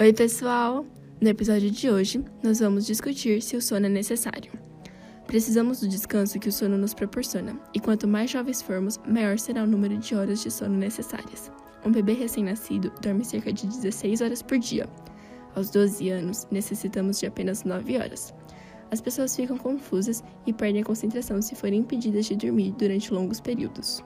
Oi, pessoal! No episódio de hoje, nós vamos discutir se o sono é necessário. Precisamos do descanso que o sono nos proporciona, e quanto mais jovens formos, maior será o número de horas de sono necessárias. Um bebê recém-nascido dorme cerca de 16 horas por dia. Aos 12 anos, necessitamos de apenas 9 horas. As pessoas ficam confusas e perdem a concentração se forem impedidas de dormir durante longos períodos.